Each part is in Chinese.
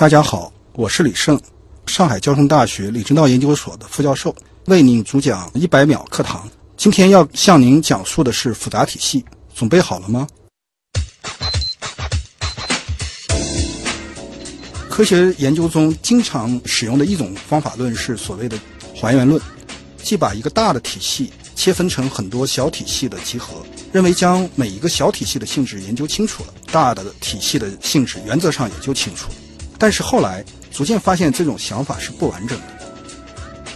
大家好，我是李胜，上海交通大学李政道研究所的副教授，为您主讲一百秒课堂。今天要向您讲述的是复杂体系，准备好了吗？科学研究中经常使用的一种方法论是所谓的还原论，即把一个大的体系切分成很多小体系的集合，认为将每一个小体系的性质研究清楚了，大的体系的性质原则上也就清楚了。但是后来逐渐发现这种想法是不完整的。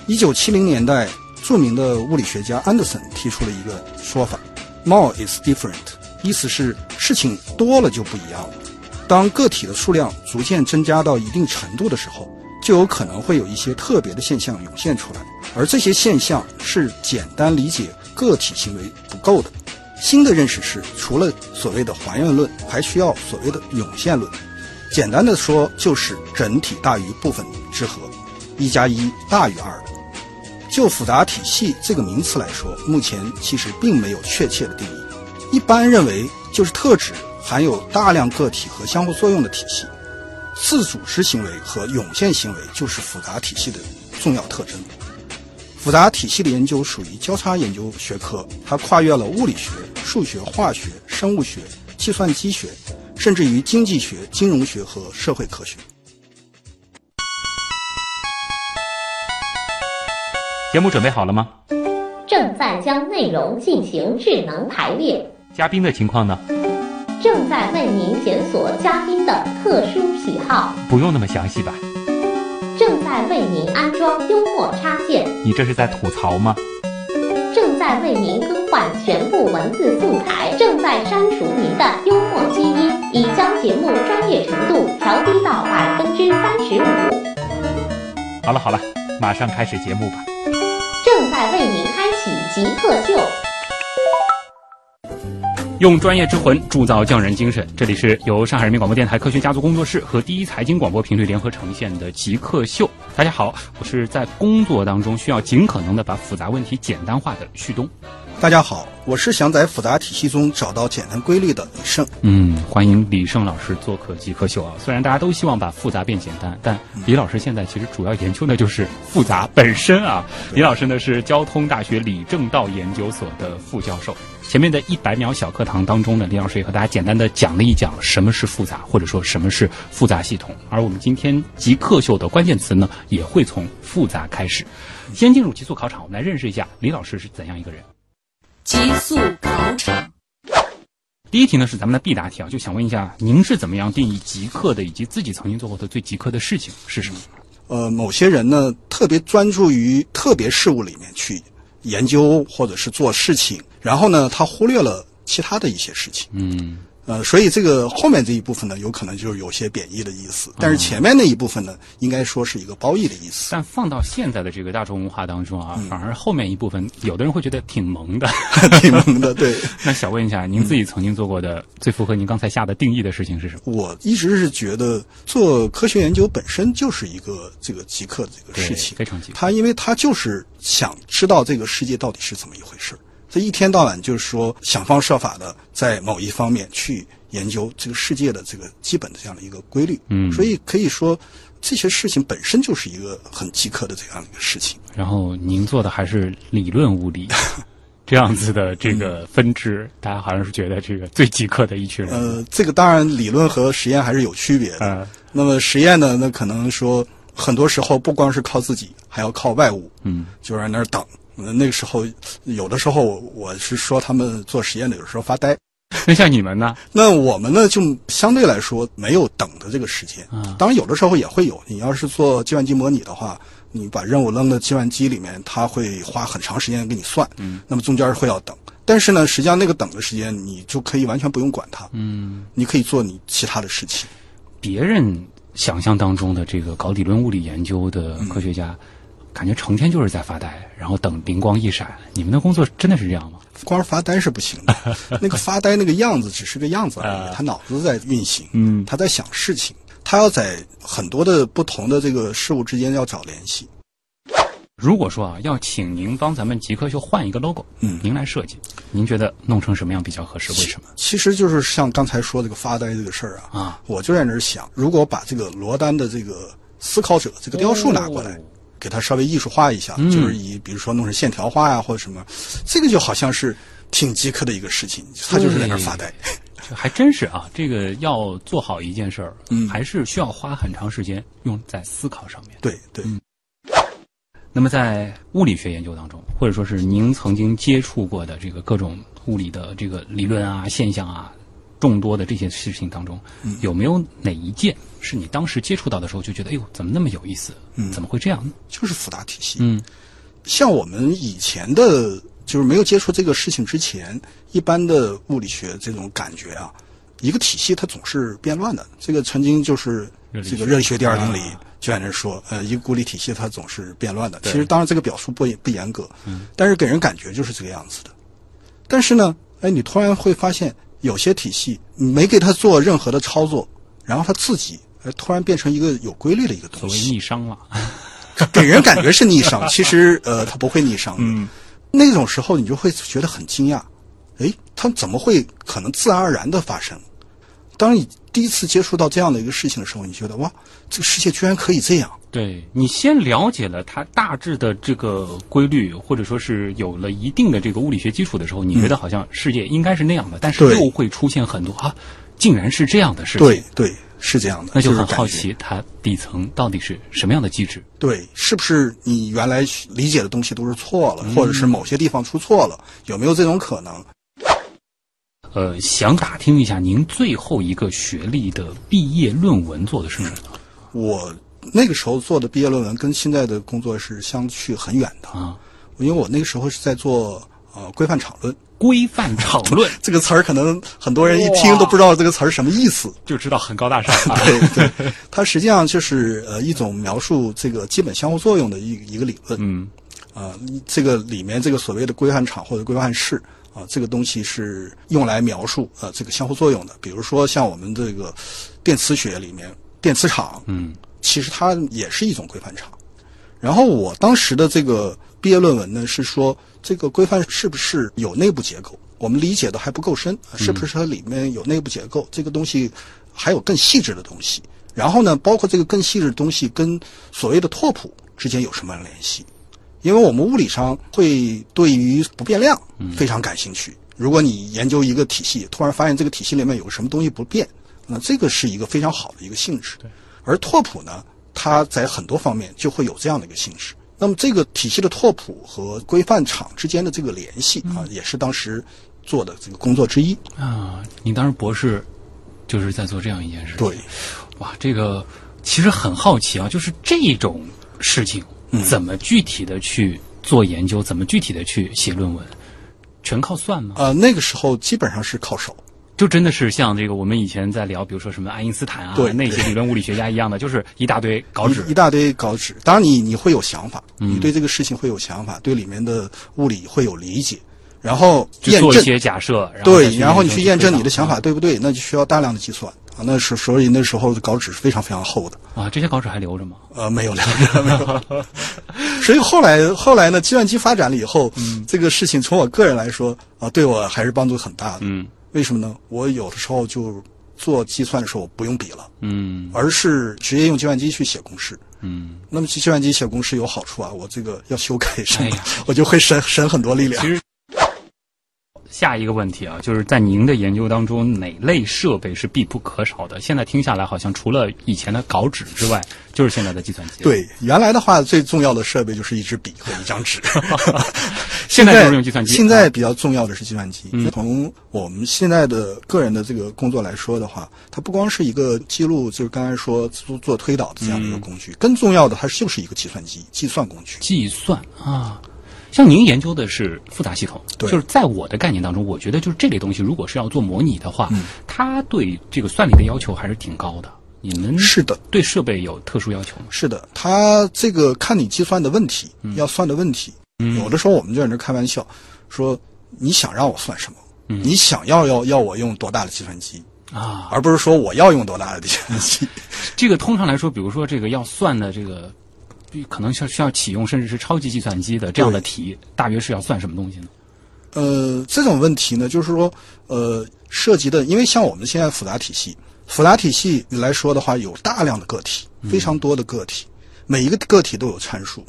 一九七零年代，著名的物理学家安德森提出了一个说法：“More is different”，意思是事情多了就不一样了。当个体的数量逐渐增加到一定程度的时候，就有可能会有一些特别的现象涌现出来，而这些现象是简单理解个体行为不够的。新的认识是，除了所谓的还原论，还需要所谓的涌现论。简单的说，就是整体大于部分之和，一加一大于二。就复杂体系这个名词来说，目前其实并没有确切的定义。一般认为，就是特指含有大量个体和相互作用的体系。自组织行为和涌现行为就是复杂体系的重要特征。复杂体系的研究属于交叉研究学科，它跨越了物理学、数学、化学、生物学、计算机学。甚至于经济学、金融学和社会科学。节目准备好了吗？正在将内容进行智能排列。嘉宾的情况呢？正在为您检索嘉宾的特殊喜好。不用那么详细吧？正在为您安装幽默插件。你这是在吐槽吗？正在为您更换全部文字素材。正在删除您的幽默基因。已将节目专业程度调低到百分之三十五。好了好了，马上开始节目吧。正在为您开启极客秀。用专业之魂铸造匠人精神，这里是由上海人民广播电台科学家族工作室和第一财经广播频率联合呈现的极客秀。大家好，我是在工作当中需要尽可能的把复杂问题简单化的旭东。大家好，我是想在复杂体系中找到简单规律的李胜。嗯，欢迎李胜老师做客极客秀啊！虽然大家都希望把复杂变简单，但李老师现在其实主要研究的就是复杂本身啊。李老师呢是交通大学李政道研究所的副教授。前面的一百秒小课堂当中呢，李老师也和大家简单的讲了一讲什么是复杂，或者说什么是复杂系统。而我们今天极客秀的关键词呢，也会从复杂开始。先进入极速考场，我们来认识一下李老师是怎样一个人。极速考场，第一题呢是咱们的必答题啊，就想问一下，您是怎么样定义极客的，以及自己曾经做过的最极客的事情是什么？呃，某些人呢特别专注于特别事物里面去研究或者是做事情，然后呢他忽略了其他的一些事情。嗯。呃，所以这个后面这一部分呢，有可能就是有些贬义的意思，但是前面那一部分呢，应该说是一个褒义的意思。但放到现在的这个大众文化当中啊，反而后面一部分，有的人会觉得挺萌的，挺萌的。对。那想问一下，您自己曾经做过的最符合您刚才下的定义的事情是什么？我一直是觉得做科学研究本身就是一个这个极客的这个事情，非常极。他因为他就是想知道这个世界到底是怎么一回事儿。这一天到晚就是说想方设法的在某一方面去研究这个世界的这个基本的这样的一个规律，嗯，所以可以说这些事情本身就是一个很极客的这样的一个事情。然后您做的还是理论物理 这样子的这个分支，大家好像是觉得这个最极客的一群人。呃，这个当然理论和实验还是有区别的。那么实验呢，那可能说很多时候不光是靠自己，还要靠外物，嗯，就在那儿等。那个时候，有的时候我是说他们做实验的，有时候发呆。那像你们呢？那我们呢，就相对来说没有等的这个时间。啊，当然有的时候也会有。你要是做计算机模拟的话，你把任务扔到计算机里面，它会花很长时间给你算。嗯，那么中间会要等。但是呢，实际上那个等的时间，你就可以完全不用管它。嗯，你可以做你其他的事情。别人想象当中的这个搞理论物理研究的科学家。感觉成天就是在发呆，然后等灵光一闪。你们的工作真的是这样吗？光发呆是不行的，那个发呆那个样子只是个样子而已，他脑子在运行，嗯，他在想事情，他要在很多的不同的这个事物之间要找联系。如果说啊，要请您帮咱们极客秀换一个 logo，嗯您来设计，您觉得弄成什么样比较合适？为什么？其实就是像刚才说这个发呆这个事儿啊，啊，我就在那儿想，如果把这个罗丹的这个思考者这个雕塑拿过来，哦给它稍微艺术化一下，嗯。就是以比如说弄成线条画呀或者什么，这个就好像是挺极客的一个事情，他就是在那儿发呆。这还真是啊，这个要做好一件事儿，嗯。还是需要花很长时间用在思考上面。对对，那么在物理学研究当中，或者说是您曾经接触过的这个各种物理的这个理论啊、现象啊，众多的这些事情当中，嗯有没有哪一件是你当时接触到的时候就觉得，哎呦，怎么那么有意思？嗯怎么会这样呢？就是复杂体系。嗯像我们以前的，就是没有接触这个事情之前，一般的物理学这种感觉啊，一个体系它总是变乱的。这个曾经就是这个热力学第二定理啊就在那说，呃，一个孤立体系它总是变乱的。其实当然这个表述不不严格，嗯但是给人感觉就是这个样子的。但是呢，哎，你突然会发现有些体系没给他做任何的操作，然后他自己呃突然变成一个有规律的一个东西所谓。逆商了。给人感觉是逆商，其实呃，他不会逆商的。嗯那种时候，你就会觉得很惊讶，诶，他怎么会可能自然而然的发生？当你第一次接触到这样的一个事情的时候，你觉得哇，这个世界居然可以这样。对你先了解了它大致的这个规律，或者说是有了一定的这个物理学基础的时候，你觉得好像世界应该是那样的，但是又会出现很多啊，竟然是这样的事情。对对，是这样的。那就很。好奇它底层到底是什么样的机制。对，是不是你原来理解的东西都是错了，或者是某些地方出错了？有没有这种可能？呃，想打听一下您最后一个学历的毕业论文做的是什么？我那个时候做的毕业论文跟现在的工作是相去很远的，啊，因为我那个时候是在做呃规范场论。规范场论 这个词儿可能很多人一听都不知道这个词儿什么意思。就知道很高大上啊。对对，它实际上就是呃一种描述这个基本相互作用的一一个理论。嗯啊、这个里面这个所谓的规范场或者规范式啊、这个东西是用来描述呃这个相互作用的。比如说像我们这个电磁学里面，电磁场嗯其实它也是一种规范场。然后我当时的这个毕业论文呢是说，这个规范是不是有内部结构？我们理解的还不够深，是不是它里面有内部结构？这个东西还有更细致的东西。然后呢，包括这个更细致的东西跟所谓的拓扑之间有什么样的联系？因为我们物理上会对于不变量非常感兴趣。如果你研究一个体系，突然发现这个体系里面有什么东西不变，那这个是一个非常好的一个性质。而拓扑呢，它在很多方面就会有这样的一个性质。那么这个体系的拓扑和规范场之间的这个联系啊，也是当时做的这个工作之一。啊，你当时博士就是在做这样一件事情。对，哇，这个其实很好奇啊，就是这种事情怎么具体的去做研究，怎么具体的去写论文，全靠算吗？呃，那个时候基本上是靠手。就真的是像这个我们以前在聊，比如说什么爱因斯坦啊，对那些理论物理学家一样的，就是一大堆稿纸一一大堆稿纸。当然你，你会有想法，嗯你对这个事情会有想法，对里面的物理会有理解，然后验证，做一些假设，然后再对，然后你去验证你的想法对不对，那就需要大量的计算啊。那是所以那时候的稿纸是非常非常厚的，啊，这些稿纸还留着吗？呃，没有了，没有。所以后来后来呢，计算机发展了以后，这个事情从我个人来说啊，对我还是帮助很大的。嗯为什么呢？我有的时候就做计算的时候，我不用笔了，嗯而是直接用计算机去写公式。嗯，那么计算机写公式有好处啊，我这个要修改什么，哎 我就会省省很多力量其。实。下一个问题啊，就是在您的研究当中，哪类设备是必不可少的？现在听下来，好像除了以前的稿纸之外，就是现在的计算机。，对，原来的话最重要的设备就是一支笔和一张纸，现在就是用计算机。现在比较重要的是计算机。嗯从我们现在的个人的这个工作来说的话，它不光是一个记录，就是刚才说做做推导的这样的一个工具，更重要的它就是一个计算机、计算工具。计算啊，像您研究的是复杂系统，对就是在我的概念当中，我觉得就是这类东西，如果是要做模拟的话，嗯它对这个算力的要求还是挺高的。你们是的，对设备有特殊要求吗？是的，它这个看你计算的问题，嗯要算的问题。有的时候我们就在那开玩笑，说你想让我算什么？嗯你想要要要我用多大的计算机，啊，而不是说我要用多大的计算机。这个通常来说，比如说这个要算的这个可能是需要启用甚至是超级计算机的这样的题，大约是要算什么东西呢？呃，这种问题呢，就是说，呃，涉及的，因为像我们现在复杂体系，复杂体系来说的话，有大量的个体，非常多的个体，每一个个体都有参数。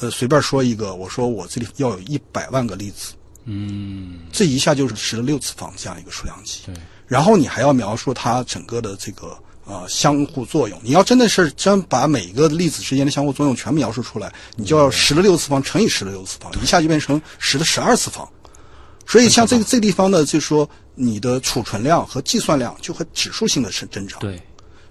呃，随便说一个，我说我这里要有一百万个粒子，嗯，这一下就是十六次方这样一个数量级。对，然后你还要描述它整个的这个呃相互作用。你要真的是真把每一个粒子之间的相互作用全部描述出来，你就要十的六次方乘以十的六次方，一下就变成十的十二次方。所以像这个这个地方呢，就是说你的储存量和计算量就会指数性的增增长。对，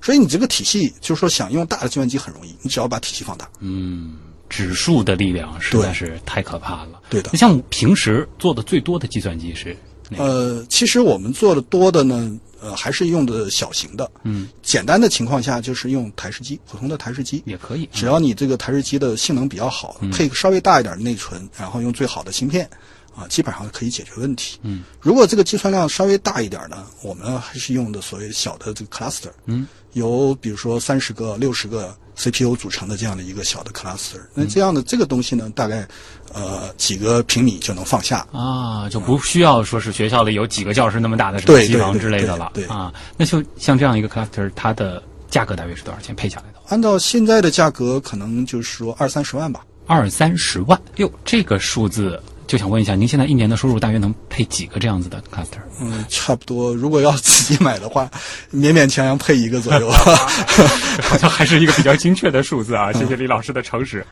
所以你这个体系就是说想用大的计算机很容易，你只要把体系放大。嗯，指数的力量实在是太可怕了。对的那像平时做的最多的计算机是？呃，其实我们做的多的呢，呃，还是用的小型的。嗯，简单的情况下就是用台式机，普通的台式机。也可以，只要你这个台式机的性能比较好，配个稍微大一点的内存，然后用最好的芯片，啊，基本上可以解决问题。嗯，如果这个计算量稍微大一点呢，我们还是用的所谓小的这个 cluster。嗯，由比如说三十个、六十个 CPU 组成的这样的一个小的 cluster。那这样的这个东西呢，大概呃几个平米就能放下。啊，就不需要说是学校里有几个教室那么大的什么机房之类的了对对啊。那就像这样一个 cluster，它的价格大约是多少钱？配下来的，按照现在的价格，可能就是说二三十万吧。二三十万。哟，这个数字就想问一下，您现在一年的收入大约能配几个这样子的 cluster？嗯，差不多。如果要自己买的话，勉勉强强配一个左右。好像还是一个比较精确的数字啊！谢谢李老师的诚实。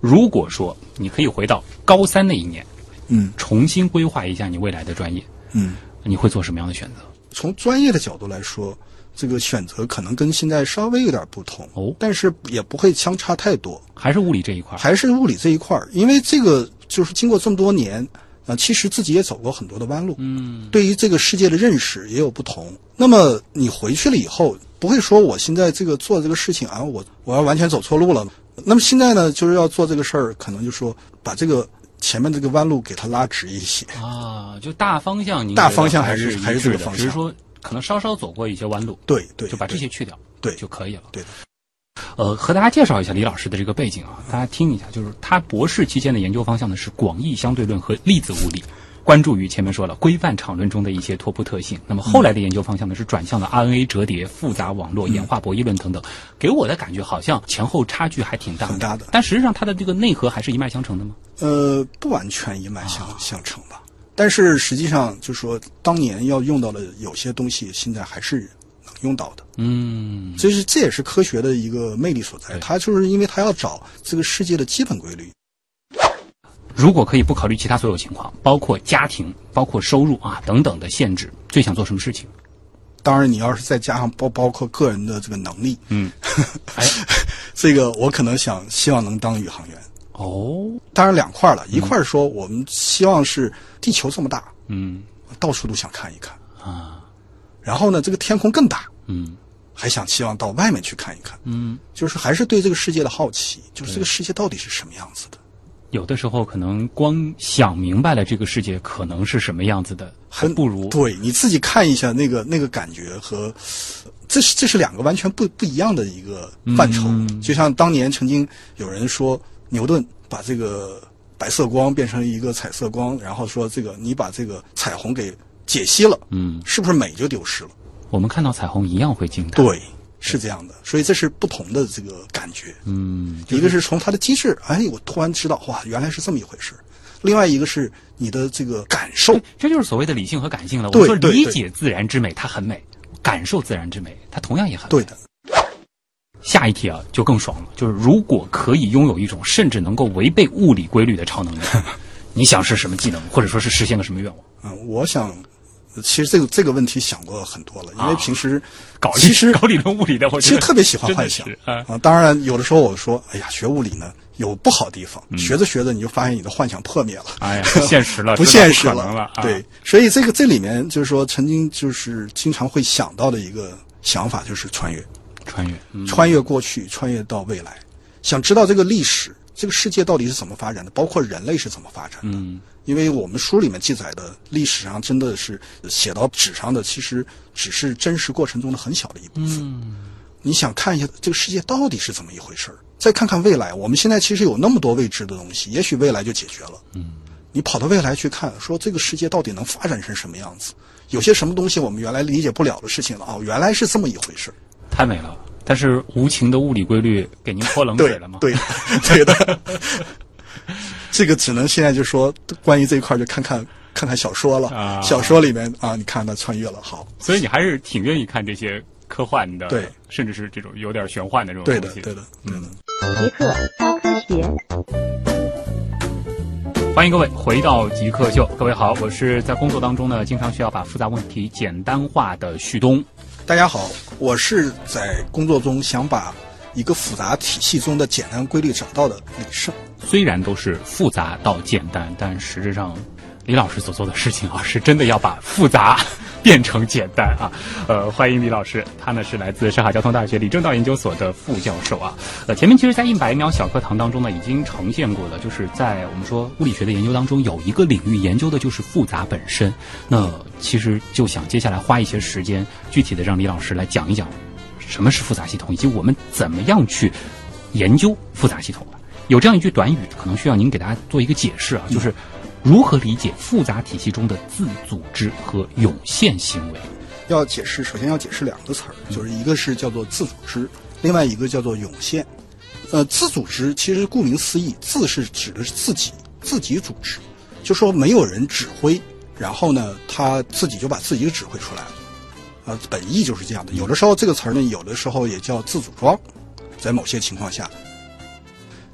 如果说你可以回到高三那一年，嗯重新规划一下你未来的专业，嗯。你会做什么样的选择？从专业的角度来说，这个选择可能跟现在稍微有点不同哦但是也不会相差太多，还是物理这一块？还是物理这一块儿，因为这个就是经过这么多年，啊、其实自己也走过很多的弯路，嗯，对于这个世界的认识也有不同。那么你回去了以后，不会说我现在这个做这个事情啊，我我要完全走错路了。那么现在呢，就是要做这个事儿，可能就说把这个前面这个弯路给它拉直一些。啊，就大方向您大方向还是还是这个方向说可能稍稍走过一些弯路，对对，就把这些去掉，对就可以了。对的。呃，和大家介绍一下李老师的这个背景啊，大家听一下，就是他博士期间的研究方向呢是广义相对论和粒子物理，关注于前面说了规范场论中的一些拓扑特性。那么后来的研究方向呢是转向了 RNA 折叠、复杂网络、演化博弈论等等。给我的感觉好像前后差距还挺大的，很大的但实际上它的这个内核还是一脉相承的吗？呃，不完全一脉相相承吧。但是实际上，就说当年要用到的有些东西，现在还是能用到的。嗯，这是这也是科学的一个魅力所在。它就是因为它要找这个世界的基本规律。如果可以不考虑其他所有情况，包括家庭、包括收入啊等等的限制，最想做什么事情？当然，你要是再加上包包括个人的这个能力，嗯，哎，这个我可能想希望能当宇航员。哦，当然两块了，一块说我们希望是地球这么大，嗯。到处都想看一看。啊，然后呢，这个天空更大，嗯。还想希望到外面去看一看。嗯，就是还是对这个世界的好奇，就是这个世界到底是什么样子的。有的时候可能光想明白了这个世界可能是什么样子的，还很不如对你自己看一下那个那个感觉和，这是这是两个完全不不一样的一个范畴。嗯。就像当年曾经有人说牛顿把这个白色光变成一个彩色光，然后说这个你把这个彩虹给解析了，嗯，是不是美就丢失了？我们看到彩虹一样会惊叹。，对，是这样的。所以这是不同的这个感觉。嗯，一个是从它的机制，哎，我突然知道，哇，原来是这么一回事。另外一个是你的这个感受，这就是所谓的理性和感性了。我对说理解自然之美，它很美；感受自然之美，它同样也很美。对的。下一题啊，就更爽了，就是如果可以拥有一种甚至能够违背物理规律的超能力，你想是什么技能，或者说是实现个什么愿望？嗯，我想，其实这个这个问题想过很多了，因为啊平时搞理其实 搞理论物理的，我其实特别喜欢幻想啊。啊。当然，有的时候我说，哎呀，学物理呢有不好的地方，嗯学着学着你就发现你的幻想破灭了。哎呀，不现实了，不现实了。啊对，，所以这个这里面就是说，曾经就是经常会想到的一个想法就是穿越，穿越，嗯穿越过去，穿越到未来，想知道这个历史，这个世界到底是怎么发展的，包括人类是怎么发展的。嗯因为我们书里面记载的历史上真的是写到纸上的，其实只是真实过程中的很小的一部分。嗯你想看一下这个世界到底是怎么一回事儿，再看看未来。我们现在其实有那么多未知的东西，也许未来就解决了。嗯，你跑到未来去看，说这个世界到底能发展成什么样子？有些什么东西我们原来理解不了的事情了哦，原来是这么一回事儿。太美了。但是无情的物理规律给您泼冷水了吗？对，对的。这个只能现在就说关于这一块就看看看看小说了。啊小说里面啊，你看他穿越了，好，所以你还是挺愿意看这些科幻的，对，甚至是这种有点玄幻的这种对的，东西。对的，对的。极客高科学。欢迎各位回到极客秀，各位好，我是在工作当中呢，经常需要把复杂问题简单化的旭东。大家好，我是在工作中想把一个复杂体系中的简单规律找到的李胜。虽然都是复杂到简单，但实质上，李老师所做的事情啊，是真的要把复杂变成简单啊。呃，欢迎李老师，他呢是来自上海交通大学李政道研究所的副教授啊。呃，前面其实，在一百秒小课堂当中呢，已经呈现过了，就是在我们说物理学的研究当中，有一个领域研究的就是复杂本身。那其实就想接下来花一些时间，具体的让李老师来讲一讲什么是复杂系统，以及我们怎么样去研究复杂系统。有这样一句短语，可能需要您给大家做一个解释啊，就是如何理解复杂体系中的自组织和涌现行为。要解释，首先要解释两个词儿，就是一个是叫做自组织，另外一个叫做涌现。呃，自组织其实顾名思义，自是指的是自己，自己组织，就说没有人指挥，然后呢，他自己就把自己指挥出来了。呃，本意就是这样的。有的时候这个词儿呢，有的时候也叫自组装，在某些情况下，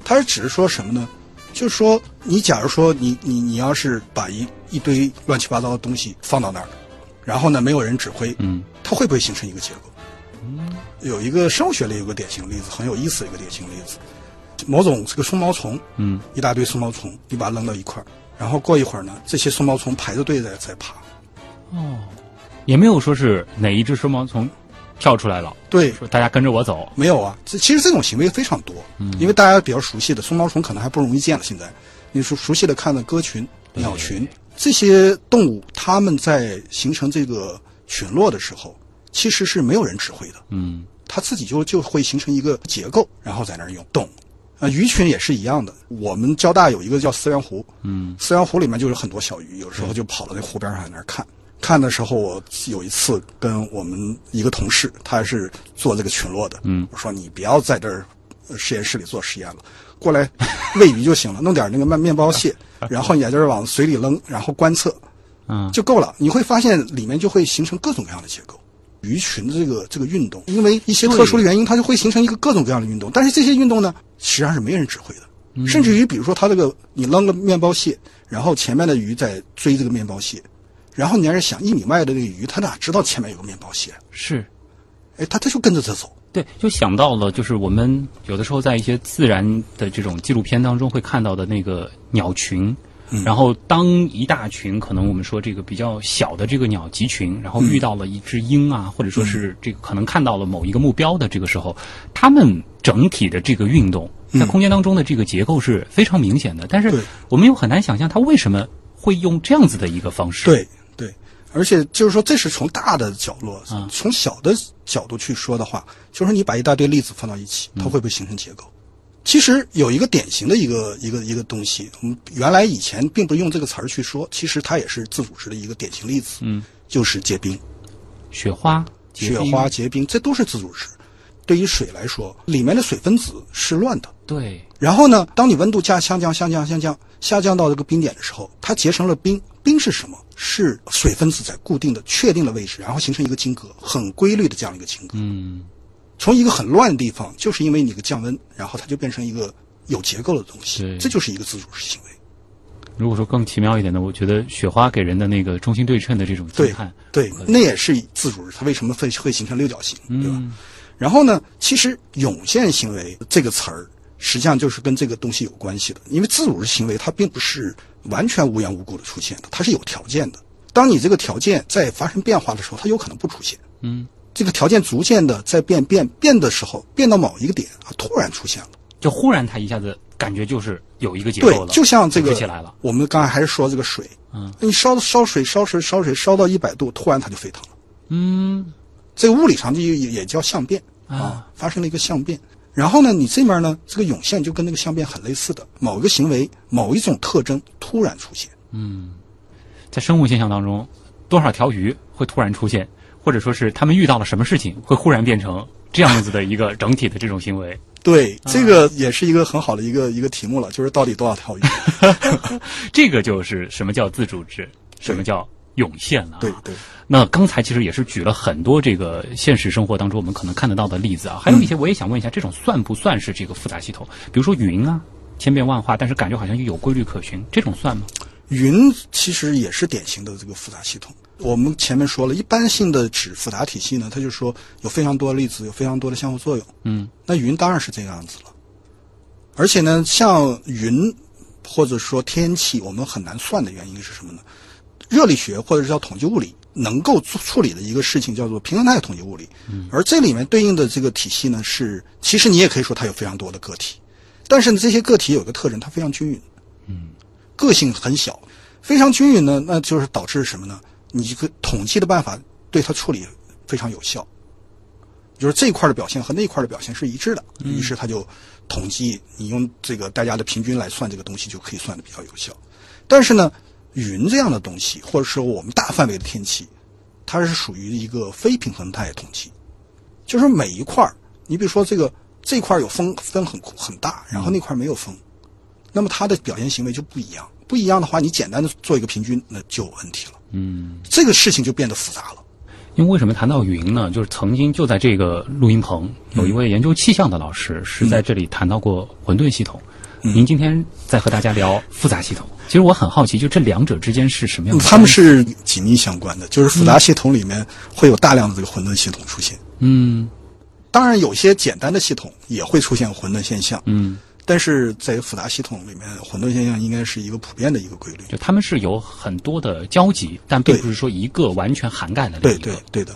它是指的说什么呢？就是说，你假如说你你你要是把一一堆乱七八糟的东西放到那儿，然后呢，没有人指挥，嗯，它会不会形成一个结构？嗯。有一个生物学里有个典型例子，很有意思的一个典型例子，某种这个松毛虫，嗯，一大堆松毛虫，你把它扔到一块儿，然后过一会儿呢，这些松毛虫排着队在在爬，哦。也没有说是哪一只松毛虫跳出来了，对，说大家跟着我走。没有啊，这其实这种行为非常多，因为大家比较熟悉的松毛虫可能还不容易见了。现在，你熟熟悉的看的鸽群、鸟群这些动物，它们在形成这个群落的时候，其实是没有人指挥的，嗯它自己就就会形成一个结构，然后在那儿用动。啊，鱼群也是一样的。我们交大有一个叫思源湖，嗯思源湖里面就有很多小鱼，有时候就跑到那湖边上在那儿看。看的时候，我有一次跟我们一个同事，他是做这个群落的，嗯我说你不要在这儿呃实验室里做实验了，过来喂鱼就行了，弄点那个面面包屑，然后你在这儿往水里扔，然后观测嗯，就够了。你会发现里面就会形成各种各样的结构。鱼群的这个这个运动，因为一些特殊的原因，它就会形成一个各种各样的运动。但是这些运动呢，实际上是没人指挥的，甚至于比如说它这个你扔个面包屑，然后前面的鱼在追这个面包屑，然后你要是想一米外的那个鱼，它哪知道前面有个面包屑？是。哎，它它就跟着它走。对，就想到了，就是我们有的时候在一些自然的这种纪录片当中会看到的那个鸟群，然后当一大群可能我们说这个比较小的这个鸟集群，然后遇到了一只鹰啊，或者说是这个可能看到了某一个目标的这个时候，它们整体的这个运动在空间当中的这个结构是非常明显的，但是我们又很难想象它为什么会用这样子的一个方式。，对对，而且就是说，这是从大的角落，嗯从小的角度去说的话，就是你把一大堆粒子放到一起，它会不会形成结构？其实有一个典型的一个一个一个东西，我们原来以前并不用这个词儿去说，其实它也是自组织的一个典型例子，嗯，就是结冰、雪花、雪花结冰，这都是自组织。对于水来说，里面的水分子是乱的，对，然后呢，当你温度降下降下降下降下降到这个冰点的时候，它结成了冰。冰是什么？是水分子在固定的、确定的位置，然后形成一个晶格，很规律的这样一个晶格。嗯，从一个很乱的地方，就是因为你的降温，然后它就变成一个有结构的东西对。这就是一个自主式行为。如果说更奇妙一点的，我觉得雪花给人的那个中心对称的这种对震撼，对，那也是自主式。它为什么会会形成六角形，对吧？嗯然后呢，其实涌现行为这个词儿，实际上就是跟这个东西有关系的。因为自主式行为它并不是完全无缘无故的出现的，它是有条件的。当你这个条件在发生变化的时候，它有可能不出现。嗯，这个条件逐渐的在变变变的时候，变到某一个点啊，突然出现了。就忽然它一下子感觉就是有一个结构对，，就像这个起来了。我们刚才还是说这个水，嗯，你烧烧水烧水烧水烧到一百度，突然它就沸腾了。嗯，这个物理上就也也叫相变，啊，发生了一个相变。然后呢，你这边呢，这个涌现就跟那个相变很类似的，某一个行为、某一种特征突然出现。嗯在生物现象当中，多少条鱼会突然出现，或者说是他们遇到了什么事情，会忽然变成这样子的一个整体的这种行为。对，这个也是一个很好的一个一个题目了，就是到底多少条鱼？这个就是什么叫自主制，什么叫涌现了、啊。对对。那刚才其实也是举了很多这个现实生活当中我们可能看得到的例子啊，还有一些我也想问一下，这种算不算是这个复杂系统？比如说云啊，千变万化，但是感觉好像又有规律可循，这种算吗？云其实也是典型的这个复杂系统。我们前面说了，一般性的指复杂体系呢，它就说有非常多的粒子，有非常多的相互作用。嗯，那云当然是这个样子了。而且呢，像云或者说天气，我们很难算的原因是什么呢？热力学或者是叫统计物理能够处理的一个事情叫做平衡态统计物理。嗯，而这里面对应的这个体系呢，是其实你也可以说它有非常多的个体，但是呢，这些个体有一个特征，它非常均匀。嗯，个性很小，非常均匀呢，那就是导致什么呢？你这个统计的办法对它处理非常有效，就是这一块的表现和那一块的表现是一致的，于是它就统计，你用这个大家的平均来算这个东西，就可以算的比较有效。但是呢，云这样的东西，或者说我们大范围的天气，它是属于一个非平衡态的统计，就是每一块儿，你比如说这个这块有风风很很大，然后那块没有风，那么它的表现行为就不一样。不一样的话，你简单的做一个平均，那就有问题了。嗯，这个事情就变得复杂了。因为为什么谈到云呢？就是曾经就在这个录音棚，有一位研究气象的老师是在这里谈到过混沌系统。您今天在和大家聊复杂系统，其实我很好奇，就这两者之间是什么样的？他们是紧密相关的，就是复杂系统里面会有大量的这个混沌系统出现。嗯当然，有些简单的系统也会出现混沌现象。嗯，但是在复杂系统里面，混沌现象应该是一个普遍的一个规律。就他们是有很多的交集，但并不是说一个完全涵盖了另对一个。对对的，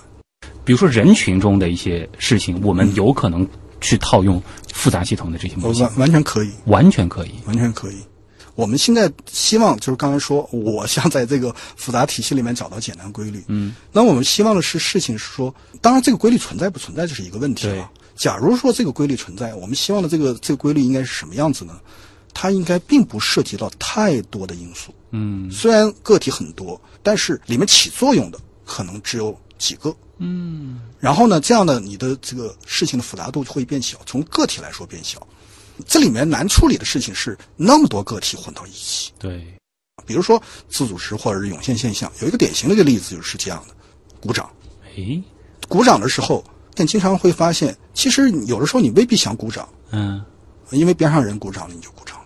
比如说人群中的一些事情，我们有可能去套用复杂系统的这些模型，完完全可以，完全可以。完全可以。我们现在希望就是刚才说，我想在这个复杂体系里面找到简单规律。嗯，那我们希望的是事情是说，当然这个规律存在不存在这是一个问题对啊。假如说这个规律存在，我们希望的这个这个规律应该是什么样子呢？它应该并不涉及到太多的因素。嗯虽然个体很多，但是里面起作用的可能只有几个。嗯然后呢，这样呢你的这个事情的复杂度会变小，从个体来说变小。这里面难处理的事情是那么多个体混到一起，对，比如说自组织或者是涌现现象，有一个典型的一个例子就是这样的：鼓掌。诶，鼓掌的时候，但经常会发现，其实有的时候你未必想鼓掌，嗯，因为边上人鼓掌了，你就鼓掌了。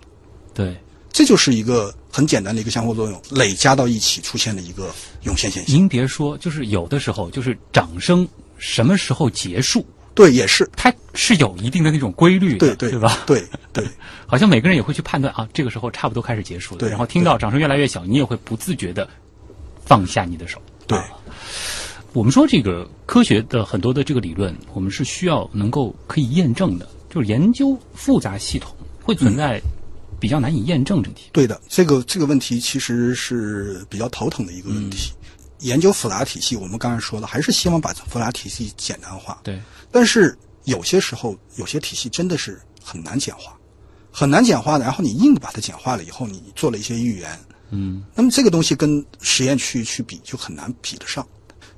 对。这就是一个很简单的一个相互作用累加到一起出现的一个涌现现象。您别说，就是有的时候，就是掌声什么时候结束，对，也是，它是有一定的那种规律的，对对吧？对对 好像每个人也会去判断啊，这个时候差不多开始结束了。对然后听到掌声越来越小，你也会不自觉的放下你的手。对啊我们说这个科学的很多的这个理论，我们是需要能够可以验证的，就是研究复杂系统会存在比较难以验证这题。对的，这个这个问题其实是比较头疼的一个问题。研究复杂体系，我们刚才说了，还是希望把复杂体系简单化。对，但是有些时候，有些体系真的是很难简化，很难简化的。然后你硬把它简化了以后，你做了一些预言，嗯那么这个东西跟实验去去比就很难比得上。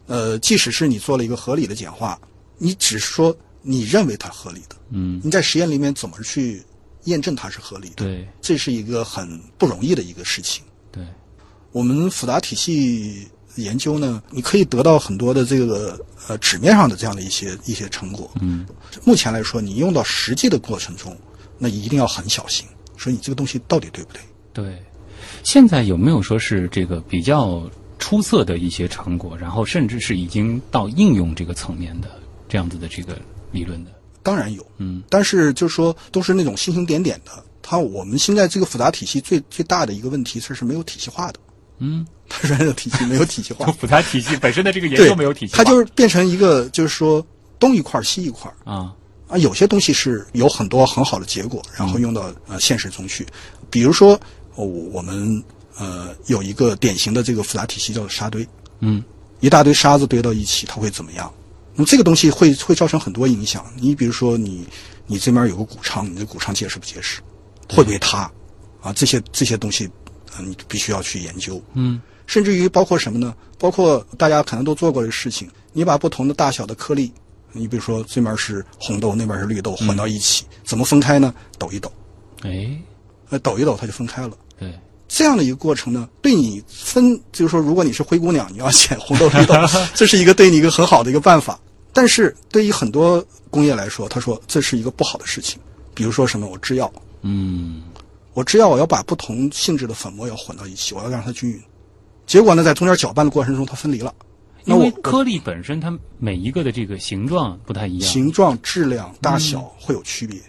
呃，即使是你做了一个合理的简化，你只是说你认为它合理的，嗯，你在实验里面怎么去验证它是合理的？对这是一个很不容易的一个事情。对，我们复杂体系研究呢，你可以得到很多的这个呃纸面上的这样的一些一些成果。嗯，目前来说，你用到实际的过程中，那一定要很小心，说你这个东西到底对不对？对。现在有没有说是这个比较出色的一些成果，然后甚至是已经到应用这个层面的这样子的这个理论的？当然有，嗯，但是就是说都是那种星星点点的。它我们现在这个复杂体系最最大的一个问题是是没有体系化的，嗯，它原来的体系没有体系化，复杂体系 本身的这个研对究没有体系化，它就是变成一个就是说东一块儿西一块儿。啊，啊，有些东西是有很多很好的结果，然嗯后用到呃现实中去。比如说，哦我们呃有一个典型的这个复杂体系叫做沙堆，嗯一大堆沙子堆到一起，它会怎么样？那么这个东西会会造成很多影响。你比如说你你这边有个谷仓，你的谷仓结实不结实，会不会塌啊？这些这些东西，啊，你必须要去研究。嗯甚至于包括什么呢？包括大家可能都做过的事情，你把不同的大小的颗粒，你比如说这面是红豆，那边是绿豆，混到一起，怎么分开呢？抖一抖，哎，呃，抖一抖它就分开了。对，这样的一个过程呢，对你分，就是说，如果你是灰姑娘，你要 选红豆绿豆，这是一个对你一个很好的一个办法。但是对于很多工业来说，他说这是一个不好的事情。比如说什么，我制药，嗯我制药我要把不同性质的粉末要混到一起，我要让它均匀。结果呢，在中间搅拌的过程中，它分离了。那因为颗粒本身它每一个的这个形状不太一样。形状、质量、大小会有区别。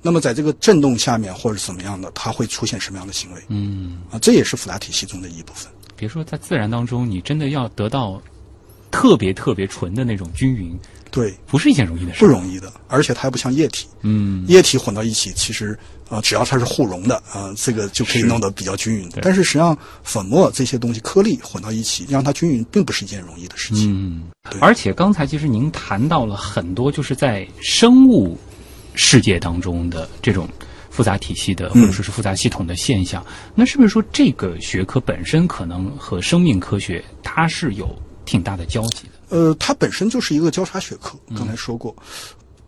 那么在这个震动下面或者怎么样的，它会出现什么样的行为嗯，啊？这也是复杂体系中的一部分。别说在自然当中，你真的要得到特别特别纯的那种均匀，对，不是一件容易的事。不容易的，而且它还不像液体，嗯，液体混到一起，其实啊、呃只要它是互溶的啊、呃这个就可以弄得比较均匀对。但是实际上，粉末这些东西颗粒混到一起，让它均匀，并不是一件容易的事情。嗯，而且刚才其实您谈到了很多，就是在生物世界当中的这种复杂体系的，或者说是复杂系统的现象。那是不是说这个学科本身可能和生命科学它是有挺大的交集的？呃，它本身就是一个交叉学科，刚才说过，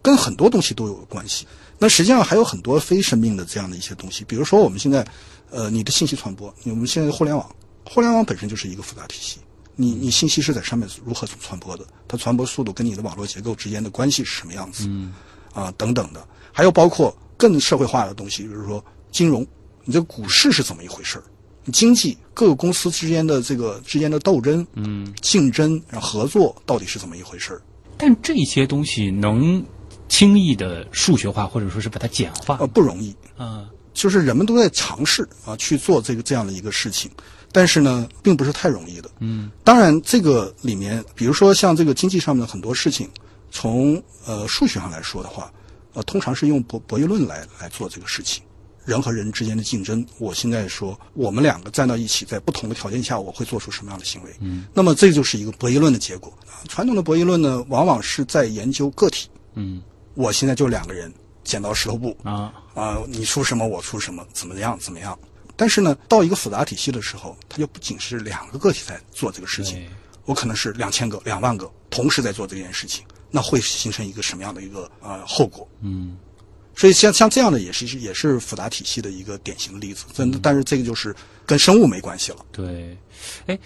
跟很多东西都有关系。那实际上还有很多非生命的这样的一些东西，比如说我们现在，呃，你的信息传播，我们现在的互联网，互联网本身就是一个复杂体系。你你信息是在上面如何传播的？它传播速度跟你的网络结构之间的关系是什么样子？嗯啊等等的，还有包括更社会化的东西，比如说金融，你这个股市是怎么一回事儿？你经济各个公司之间的这个之间的斗争、嗯，竞争、然后合作到底是怎么一回事儿？但这些东西能轻易的数学化，或者说是把它简化呃，不容易，啊？就是人们都在尝试啊去做这个这样的一个事情，但是呢，并不是太容易的。嗯当然，这个里面，比如说像这个经济上面的很多事情，从呃数学上来说的话，呃，通常是用博博弈论来来做这个事情。人和人之间的竞争，我现在说，我们两个站到一起，在不同的条件下，我会做出什么样的行为？嗯，那么这就是一个博弈论的结果。啊传统的博弈论呢，往往是在研究个体。嗯我现在就两个人，剪刀石头布，啊啊、你出什么我出什么，怎么样怎么样。但是呢，到一个复杂体系的时候，它就不仅是两个个体在做这个事情，我可能是两千个、两万个同时在做这件事情，那会形成一个什么样的一个呃后果？嗯所以像像这样的也是也是复杂体系的一个典型的例子。真的，但是这个就是跟生物没关系了。对，哎，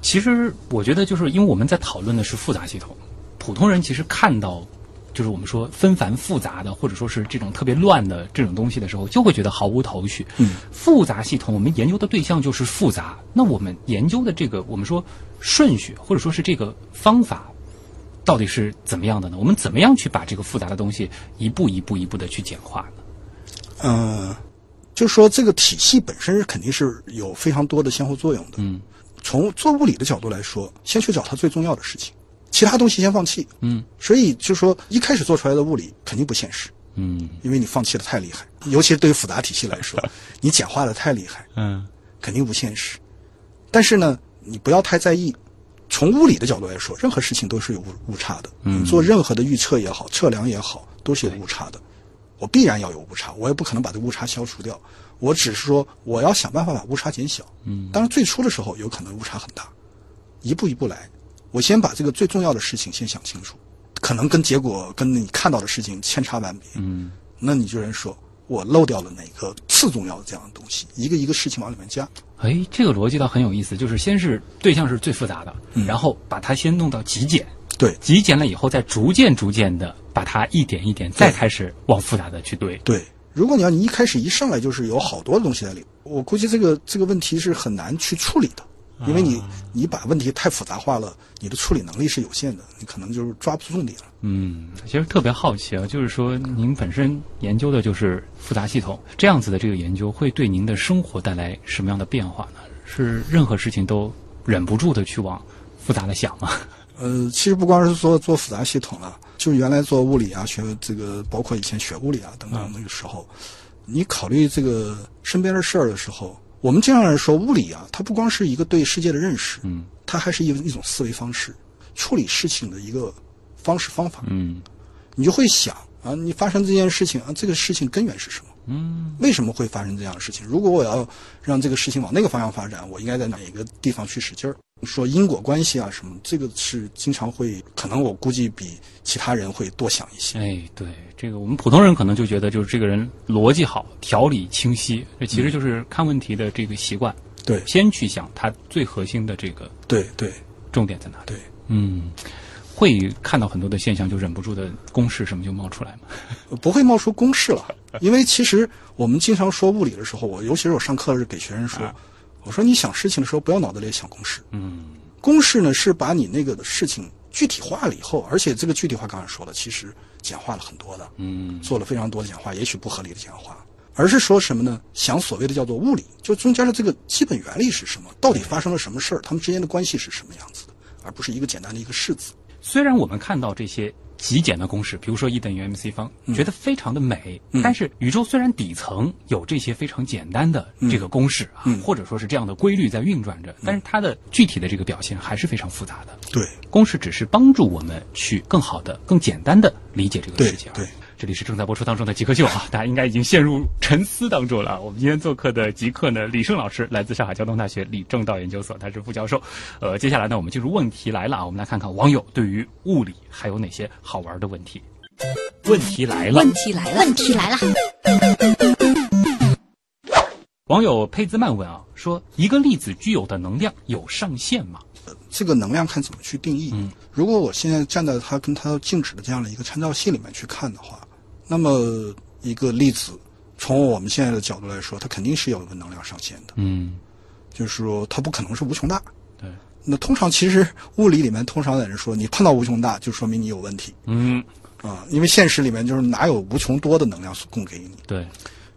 其实我觉得就是因为我们在讨论的是复杂系统，普通人其实看到就是我们说纷繁复杂的，或者说是这种特别乱的这种东西的时候，就会觉得毫无头绪。嗯，复杂系统我们研究的对象就是复杂，那我们研究的这个我们说顺序或者说是这个方法。到底是怎么样的呢？我们怎么样去把这个复杂的东西一步一步一步的去简化呢？嗯、就说这个体系本身肯定是有非常多的相互作用的。嗯从做物理的角度来说，先去找它最重要的事情，其他东西先放弃。嗯所以就说一开始做出来的物理肯定不现实，嗯因为你放弃的太厉害，尤其是对于复杂体系来说，你简化的太厉害，嗯肯定不现实。但是呢，你不要太在意。从物理的角度来说，任何事情都是有误误差的。嗯你做任何的预测也好，测量也好，都是有误差的。我必然要有误差，我也不可能把这误差消除掉。我只是说，我要想办法把误差减小。嗯当然，最初的时候有可能误差很大，一步一步来。我先把这个最重要的事情先想清楚，可能跟结果跟你看到的事情千差万别。嗯那你就人说我漏掉了哪个次重要的这样的东西，一个一个事情往里面加。哎，这个逻辑倒很有意思，就是先是对象是最复杂的，嗯。然后把它先弄到极简，对。极简了以后，再逐渐逐渐的把它一点一点再开始往复杂的去堆。对，如果你要你一开始一上来就是有好多东西在里，我估计这个这个问题是很难去处理的，因为你你把问题太复杂化了，你的处理能力是有限的，你可能就是抓不住重点了。嗯，其实特别好奇啊，就是说您本身研究的就是复杂系统，这样子的这个研究会对您的生活带来什么样的变化呢？是任何事情都忍不住的去往复杂的想吗？呃，其实不光是说做复杂系统了，就原来做物理啊，学这个包括以前学物理啊等等那个时候，你考虑这个身边的事儿的时候，我们经常来说物理啊，它不光是一个对世界的认识，嗯。它还是一一种思维方式，处理事情的一个方式方法，嗯。你就会想啊，你发生这件事情啊，这个事情根源是什么？嗯为什么会发生这样的事情？如果我要让这个事情往那个方向发展，我应该在哪个地方去使劲儿？说因果关系啊什么，这个是经常会，可能我估计比其他人会多想一些。哎，对，这个我们普通人可能就觉得就是这个人逻辑好，条理清晰，这其实就是看问题的这个习惯。对先去想他最核心的这个对对重点在哪里。对，嗯，会看到很多的现象，就忍不住的公式什么就冒出来吗。不会冒出公式了，因为其实我们经常说物理的时候，我尤其是我上课是给学生说，我说你想事情的时候不要脑子里想公式，嗯公式呢是把你那个的事情具体化了以后，而且这个具体化刚才说了，其实简化了很多的，嗯做了非常多的简化，也许不合理的简化，而是说什么呢？想所谓的叫做物理，就中间的这个基本原理是什么，到底发生了什么事儿，它们之间的关系是什么样子的，而不是一个简单的一个式子。虽然我们看到这些极简的公式，比如说 E 等于 mc 方，觉得非常的美，但是宇宙虽然底层有这些非常简单的这个公式啊，或者说是这样的规律在运转着，但是它的具体的这个表现还是非常复杂的。对。公式只是帮助我们去更好的、更简单的理解这个世界而已。对这里是正在播出当中的极客秀啊，大家应该已经陷入沉思当中了。我们今天做客的极客呢，李胜老师来自上海交通大学李政道研究所，他是副教授。呃，接下来呢，我们进入问题来了啊，我们来看看网友对于物理还有哪些好玩的问题。问题来了，问题来了，问题来了。网友佩兹曼问啊，说一个粒子具有的能量有上限吗？这个能量看怎么去定义。嗯如果我现在站在它跟它静止的这样的一个参照系里面去看的话，那么一个粒子，从我们现在的角度来说，它肯定是有一个能量上限的，嗯，就是说它不可能是无穷大。对，那通常其实物理里面通常有人说，你碰到无穷大，就说明你有问题嗯，啊，因为现实里面就是哪有无穷多的能量供给你，对，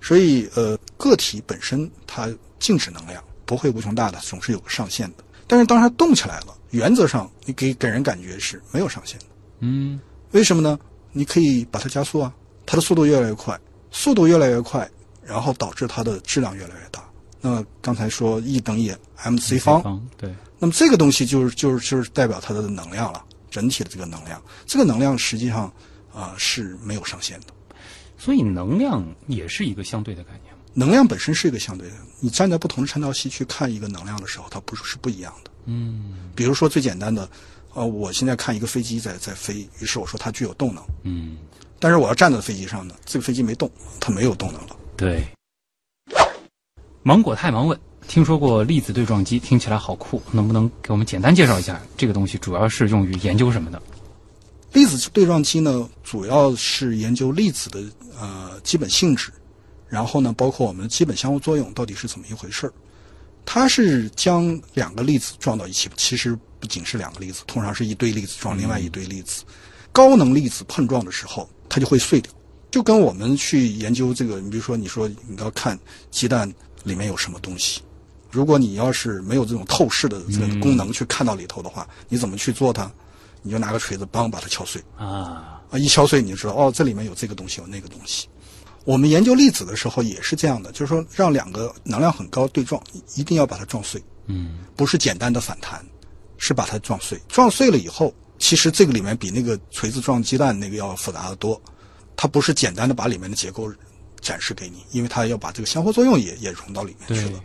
所以呃，个体本身它静止能量不会无穷大的，总是有个上限的。但是当它动起来了，原则上你给给人感觉是没有上限的。嗯为什么呢？你可以把它加速啊，它的速度越来越快，速度越来越快，然后导致它的质量越来越大。那么刚才说 E 等于 mc 方，对，那么这个东西就是就是就是代表它的能量了，整体的这个能量，这个能量实际上啊、是没有上限的。所以能量也是一个相对的概念。能量本身是一个相对的，你站在不同的参照系去看一个能量的时候，它不是是不一样的。嗯比如说最简单的，呃，我现在看一个飞机在在飞，于是我说它具有动能，嗯，但是我要站在飞机上呢，这个飞机没动，它没有动能了。对。芒果太忙问：听说过粒子对撞机，听起来好酷，能不能给我们简单介绍一下这个东西？主要是用于研究什么的？粒子对撞机呢，主要是研究粒子的呃基本性质，然后呢，包括我们的基本相互作用到底是怎么一回事儿。它是将两个粒子撞到一起，其实不仅是两个粒子，通常是一堆粒子撞另外一堆粒子。高能粒子碰撞的时候，它就会碎掉，就跟我们去研究这个，你比如说，你说你要看鸡蛋里面有什么东西，如果你要是没有这种透视的这个功能去看到里头的话，你怎么去做它？你就拿个锤子，梆把它敲碎。啊，啊，一敲碎你就知道哦，这里面有这个东西，有那个东西。我们研究粒子的时候也是这样的，就是说让两个能量很高对撞，一定要把它撞碎，嗯不是简单的反弹，是把它撞碎。撞碎了以后，其实这个里面比那个锤子撞鸡蛋那个要复杂的多，它不是简单的把里面的结构展示给你，因为它要把这个相互作用也也融到里面去了。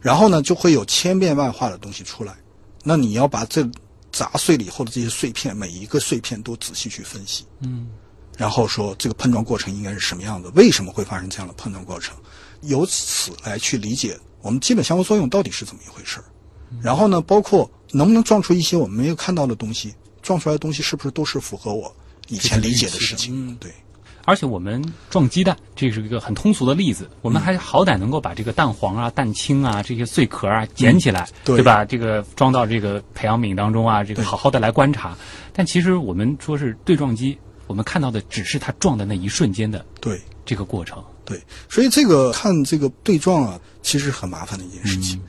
然后呢，就会有千变万化的东西出来。那你要把这砸碎了以后的这些碎片，每一个碎片都仔细去分析。嗯然后说这个碰撞过程应该是什么样的，为什么会发生这样的碰撞过程，由此来去理解我们基本相互作用到底是怎么一回事儿。然后呢，包括能不能撞出一些我们没有看到的东西，撞出来的东西是不是都是符合我以前理解的事情？嗯对，而且我们撞鸡蛋，这是一个很通俗的例子，我们还好歹能够把这个蛋黄啊、蛋清啊这些碎壳啊捡起来，对吧？这个装到这个培养皿当中啊，这个好好的来观察。但其实我们说是对撞机，我们看到的只是它撞的那一瞬间的对，这个过程。对，所以这个看这个对撞啊，其实很麻烦的一件事情。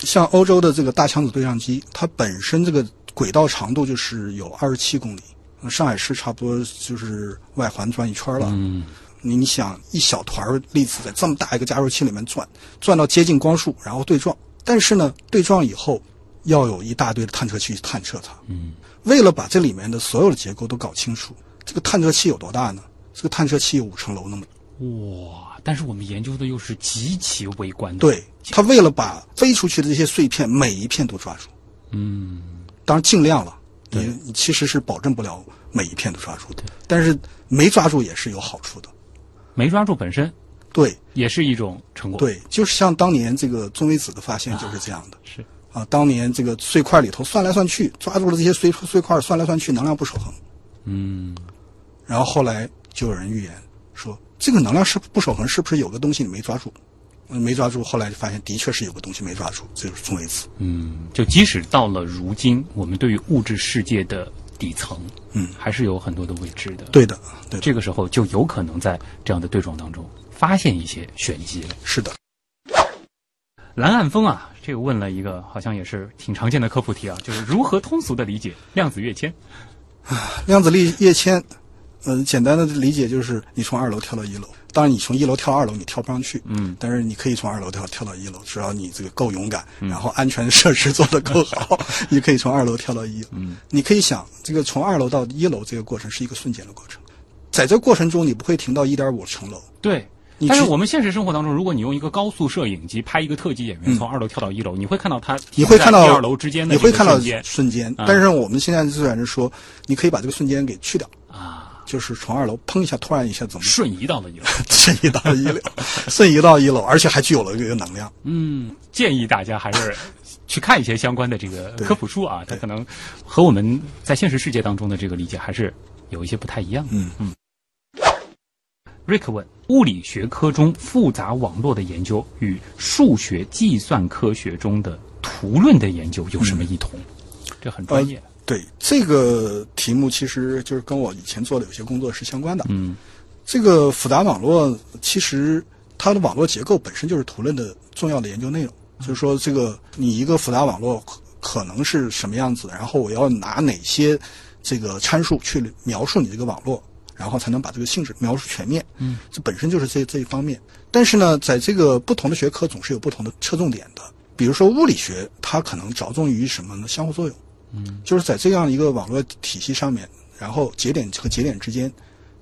像欧洲的这个大强子对撞机，它本身这个轨道长度就是有二十七公里，呃上海市差不多就是外环转一圈了。嗯你你想一小团粒子在这么大一个加速器里面转，转到接近光速，然后对撞。但是呢，对撞以后要有一大堆的探测器去探测它。嗯为了把这里面的所有的结构都搞清楚，这个探测器有多大呢？这个探测器有五层楼那么大。哇！但是我们研究的又是极其微观的。对，他为了把飞出去的这些碎片每一片都抓住，嗯，当然尽量了。对你你其实是保证不了每一片都抓住的，但是没抓住也是有好处的。没抓住本身对也是一种成果。，对，就是像当年这个中微子的发现就是这样的是啊。当年这个碎块里头算来算去，抓住了这些碎碎块，算来算去能量不守恒。嗯，然后后来就有人预言说，这个能量是不守恒，是不是有个东西你没抓住？嗯，没抓住，后来就发现的确是有个东西没抓住，这就是中微子。嗯，就即使到了如今，我们对于物质世界的底层，嗯，还是有很多的未知的。，对的，对的，这个时候就有可能在这样的对撞当中发现一些玄机了。是的。蓝暗峰啊，这个问了一个好像也是挺常见的科普题啊，就是如何通俗的理解量子跃迁？量子力跃迁，呃，简单的理解就是你从二楼跳到一楼。当然，你从一楼跳到二楼，你跳不上去。嗯，但是你可以从二楼跳跳到一楼，只要你这个够勇敢，然后安全设施做得够好，你可以从二楼跳到一楼。嗯，你可以想，这个从二楼到一楼这个过程是一个瞬间的过程，在这过程中，你不会停到一点五层楼。对。但是我们现实生活当中，如果你用一个高速摄影机拍一个特技演员从二楼跳到一楼，你会看到他嗯你会看到一二楼之间的这个你会看到瞬间但是我们现在虽然是说，你可以把这个瞬间给去掉，啊，就是从二楼砰一下，突然一下怎么瞬移到了一楼。瞬移到了一楼，瞬移到一楼，而且还具有了这个能量。嗯，建议大家还是去看一些相关的这个科普书啊，它可能和我们在现实世界当中的这个理解还是有一些不太一样的。嗯嗯。瑞克问：物理学科中复杂网络的研究与数学计算科学中的图论的研究有什么异同？这很专业。对这个题目，其实就是跟我以前做的有些工作是相关的。嗯这个复杂网络其实它的网络结构本身就是图论的重要的研究内容。就是说，这个你一个复杂网络可可能是什么样子，然后我要拿哪些这个参数去描述你这个网络，然后才能把这个性质描述全面。嗯，这本身就是这这一方面。但是呢，在这个不同的学科总是有不同的侧重点的。比如说物理学，它可能着重于什么呢？相互作用。嗯，就是在这样一个网络体系上面，然后节点和节点之间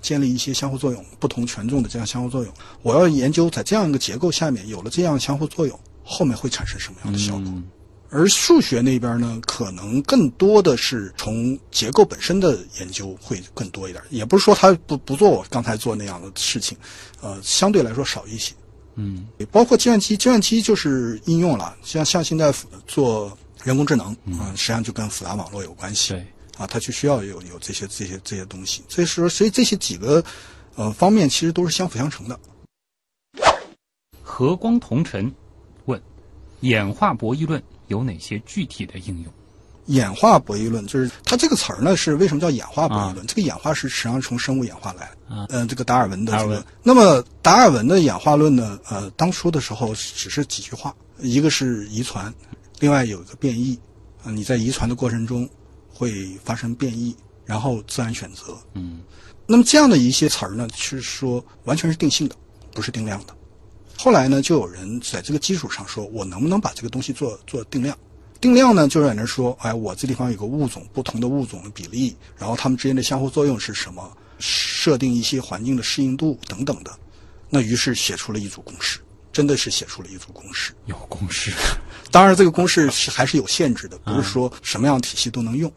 建立一些相互作用，不同权重的这样相互作用。我要研究在这样一个结构下面有了这样相互作用，后面会产生什么样的效果。嗯而数学那边呢，可能更多的是从结构本身的研究会更多一点，也不是说他不不做我刚才做那样的事情，呃，相对来说少一些。嗯包括计算机，计算机就是应用了，像像现在做人工智能啊、实际上就跟复杂网络有关系。对，啊，它就需要有有这些这些这些东西。所以说，所以这些几个呃方面其实都是相辅相成的。和光同尘问：演化博弈论有哪些具体的应用？演化博弈论就是它这个词儿呢，是为什么叫演化博弈论？这个演化是实际上从生物演化来的。啊呃，这个达尔文的这个达尔文。那么达尔文的演化论呢，呃，当初的时候只是几句话，一个是遗传，另外有一个变异。啊、你在遗传的过程中会发生变异，然后自然选择。嗯那么这样的一些词儿呢，是说完全是定性的，不是定量的。后来呢，就有人在这个基础上说，我能不能把这个东西做做定量？定量呢，就是在那说，哎，我这地方有个物种，不同的物种的比例，然后它们之间的相互作用是什么？设定一些环境的适应度等等的。那于是写出了一组公式，真的是写出了一组公式。有公式。当然，这个公式是还是有限制的，不是说什么样体系都能用。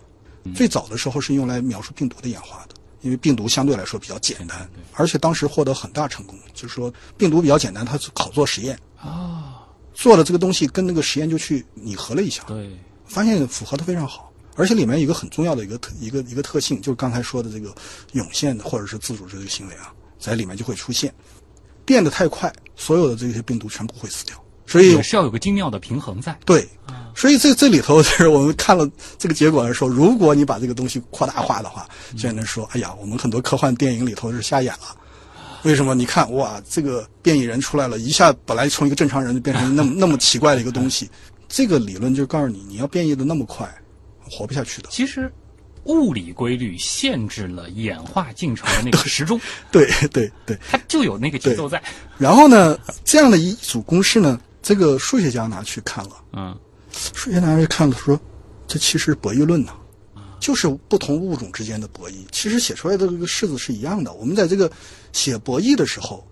最早的时候是用来描述病毒的演化的，因为病毒相对来说比较简单，而且当时获得很大成功。就是说，病毒比较简单，它好做实验啊，做了这个东西跟那个实验就去拟合了一下，对，发现符合的非常好。而且里面有一个很重要的一个特一个一个特性，就是刚才说的这个涌现的或者是自主这个行为啊，在里面就会出现。变得太快，所有的这些病毒全部会死掉。所以也是要有个精妙的平衡在。对，所以这这里头就是 我们看了这个结果来说，如果你把这个东西扩大化的话，就能说，哎呀，我们很多科幻电影里头是瞎演了。为什么？你看，哇，这个变异人出来了，一下本来从一个正常人就变成那么那么奇怪的一个东西。这个理论就告诉你，你要变异的那么快，活不下去的。其实，物理规律限制了演化进程的那个时钟，对对对。它就有那个节奏在。然后呢，这样的一组公式呢，这个数学家拿去看了，嗯，数学家拿去看了，说，这其实是博弈论呐。就是不同物种之间的博弈。其实写出来的这个式子是一样的。我们在这个写博弈的时候，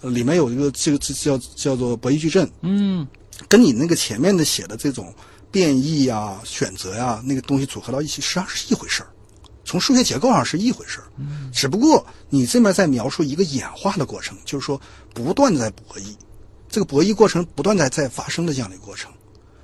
呃里面有一个这个这叫叫做博弈矩阵，嗯，跟你那个前面的写的这种变异啊、选择呀那个东西组合到一起，实际上是一回事儿。从数学结构上是一回事儿，只不过你这边在描述一个演化的过程，就是说不断在博弈，这个博弈过程不断在在发生的这样的一个过程。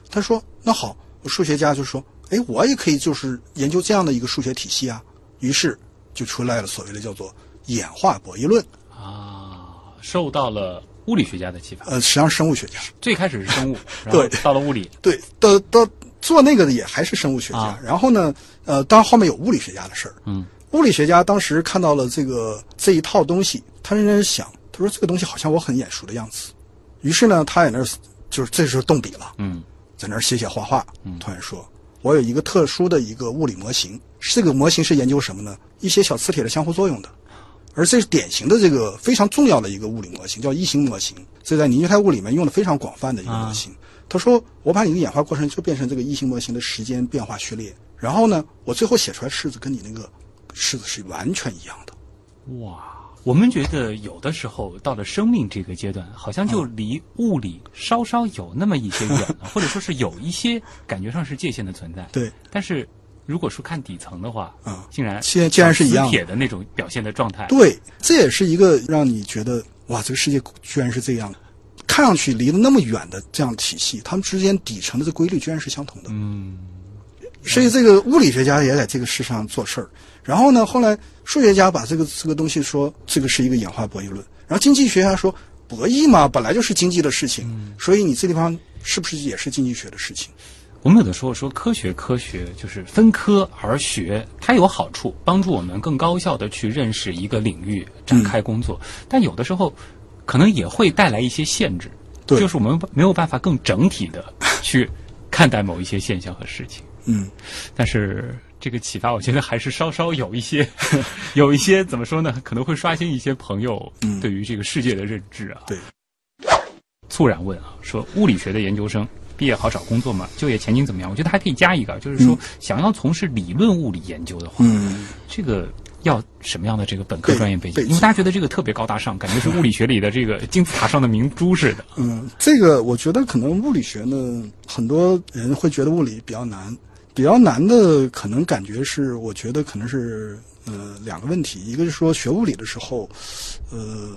他说：“那好，数学家就说，哎，我也可以就是研究这样的一个数学体系啊。”于是就出来了所谓的叫做演化博弈论。啊，受到了物理学家的启发。呃，实际上生物学家，最开始是生物，对到了物理，对，到到做那个的也还是生物学家。啊然后呢，呃，当然后面有物理学家的事儿。嗯，物理学家当时看到了这个这一套东西，他认真想，他说这个东西好像我很眼熟的样子。于是呢，他在那儿就是这时候动笔了，嗯在那儿写写画画。突然说，我有一个特殊的一个物理模型，这个模型是研究什么呢？一些小磁铁的相互作用的。而这是典型的这个非常重要的一个物理模型，叫异形模型。这在凝聚态物里面用的非常广泛的一个模型。他说，我把你的演化过程就变成这个异形模型的时间变化序列，然后呢，我最后写出来式子跟你那个式子是完全一样的。哇，我们觉得有的时候到了生命这个阶段，好像就离物理稍稍有那么一些远了，或者说是有一些感觉上是界限的存在。对，但是如果说看底层的话，嗯竟然竟然是一样铁的那种表现的状态，对，这也是一个让你觉得哇，这个世界居然是这样的。看上去离得那么远的这样体系，他们之间底层的这规律居然是相同的。嗯所以这个物理学家也在这个世上做事儿。然后呢，后来数学家把这个这个东西说这个是一个演化博弈论，然后经济学家说博弈嘛本来就是经济的事情，所以你这地方是不是也是经济学的事情？我们有的时候说科学，科学就是分科而学，它有好处，帮助我们更高效的去认识一个领域，展开工作。但有的时候，可能也会带来一些限制，就是我们没有办法更整体的 去看待某一些现象和事情。嗯，但是这个启发，我觉得还是稍稍有一些，有一些怎么说呢？可能会刷新一些朋友嗯对于这个世界的认知啊。对。猝然问啊，说物理学的研究生毕业好找工作嘛？就业前景怎么样？我觉得还可以加一个，就是说、想要从事理论物理研究的话，嗯，这个要什么样的这个本科专业？背景因为大家觉得这个特别高大上，感觉是物理学里的这个金字塔上的明珠似的。嗯，这个我觉得可能物理学呢，很多人会觉得物理比较难，比较难的可能感觉是，我觉得可能是呃两个问题，一个是说学物理的时候，呃，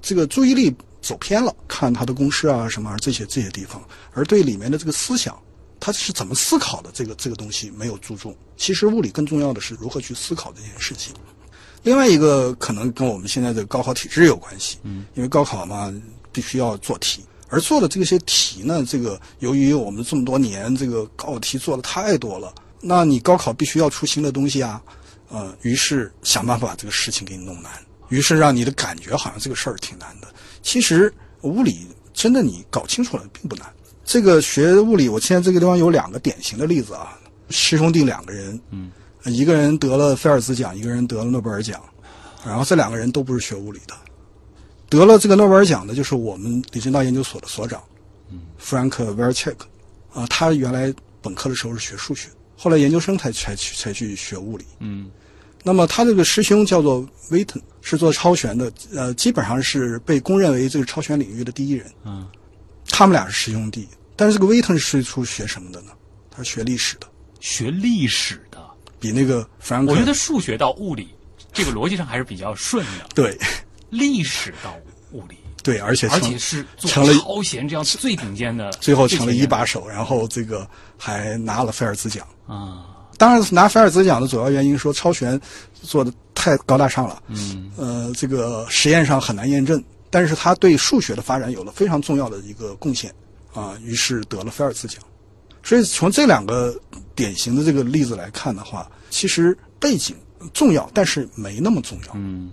这个注意力走偏了，看他的公式啊什么这些这些地方，而对里面的这个思想，他是怎么思考的这个这个东西没有注重。其实物理更重要的是如何去思考这件事情。另外一个可能跟我们现在的高考体制有关系，嗯，因为高考嘛，必须要做题，而做的这些题呢，这个由于我们这么多年这个高考题做的太多了，那你高考必须要出新的东西啊，呃，于是想办法把这个事情给你弄难，于是让你的感觉好像这个事儿挺难的。其实物理真的你搞清楚了并不难。这个学物理，我现在这个地方有两个典型的例子啊，师兄弟两个人，嗯，一个人得了菲尔兹奖，一个人得了诺贝尔奖，然后这两个人都不是学物理的，得了这个诺贝尔奖的就是我们李政道研究所的所长，嗯，弗兰克·维尔切克，啊，他原来本科的时候是学数学，后来研究生才才去才去学物理。嗯那么他这个师兄叫做威腾，是做超弦的，呃，基本上是被公认为这个超弦领域的第一人。嗯，他们俩是师兄弟，但是这个威腾是出学什么的呢？他是学历史的，学历史的，比那个弗兰克，我觉得数学到物理这个逻辑上还是比较顺的，对。历史到物理。对，而且成而且是做成了超弦这样最顶尖的，最后成了一最把手，然后这个还拿了菲尔兹奖。啊，当然，拿菲尔兹奖的主要原因说超弦做的太高大上了，嗯呃，这个实验上很难验证，但是他对数学的发展有了非常重要的一个贡献啊，于是得了菲尔兹奖。所以从这两个典型的这个例子来看的话，其实背景重要，但是没那么重要。嗯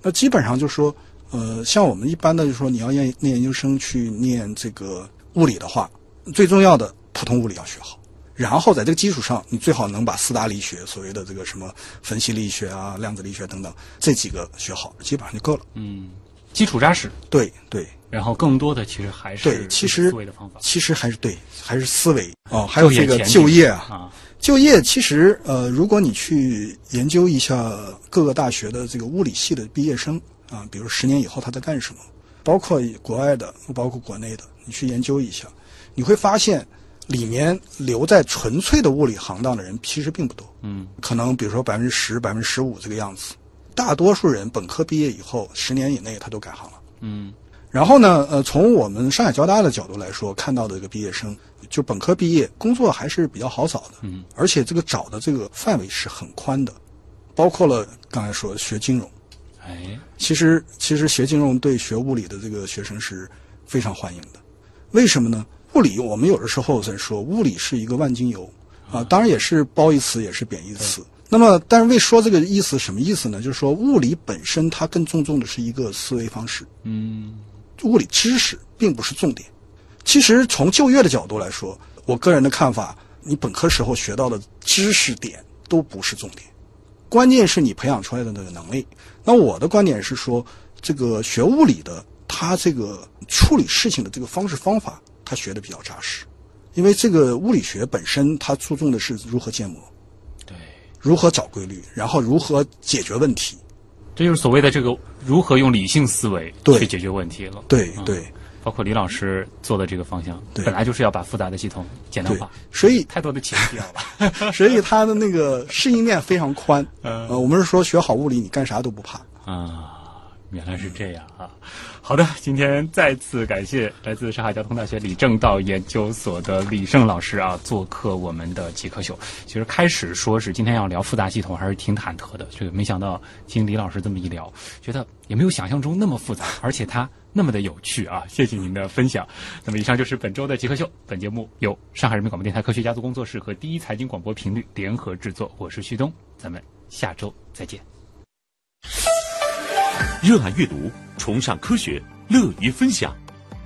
那基本上就说，呃，像我们一般的就说你要念念研究生去念这个物理的话，最重要的普通物理要学好，然后在这个基础上，你最好能把四大力学，所谓的这个什么分析力学啊、量子力学等等这几个学好，基本上就够了。嗯，基础扎实，对对。然后更多的其实还是对，其实思维的方法。其实还是对，还是思维哦，还有这个就业啊，啊，就业其实呃，如果你去研究一下各个大学的这个物理系的毕业生啊，比如十年以后他在干什么，包括国外的，包括国内的，你去研究一下，你会发现里面留在纯粹的物理行当的人其实并不多，嗯，可能比如说百分之十、百分之十五这个样子。大多数人本科毕业以后，十年以内他都改行了。嗯然后呢，呃，从我们上海交大的角度来说，看到的这个毕业生，就本科毕业，工作还是比较好找的，嗯，而且这个找的这个范围是很宽的，包括了刚才说学金融，哎，其实其实学金融对学物理的这个学生是非常欢迎的，为什么呢？物理我们有的时候在说，物理是一个万金油啊，当然也是褒义词，也是贬义词。那么，但是为说这个意思什么意思呢？就是说，物理本身它更注重的是一个思维方式，嗯物理知识并不是重点。其实从就业的角度来说，我个人的看法，你本科时候学到的知识点都不是重点，关键是你培养出来的那个能力。那我的观点是说，这个学物理的，他这个处理事情的这个方式方法，他学的比较扎实，因为这个物理学本身它注重的是如何建模，对，如何找规律，然后如何解决问题。这就是所谓的这个如何用理性思维去解决问题了。嗯对对包括李老师做的这个方向，对本来就是要把复杂的系统简单化，，所以太多的前提了吧？所以它的那个适应面非常宽。嗯呃，我们是说学好物理，你干啥都不怕。啊，原来是这样啊！好的，今天再次感谢来自上海交通大学李政道研究所的李胜老师啊，做客我们的极客秀。其实开始说是今天要聊复杂系统，还是挺忐忑的。这个没想到听李老师这么一聊，觉得也没有想象中那么复杂，而且它那么的有趣啊！谢谢您的分享。那么以上就是本周的极客秀，本节目由上海人民广播电台科学家族工作室和第一财经广播频率联合制作，我是旭东，咱们下周再见。热爱阅读，崇尚科学，乐于分享。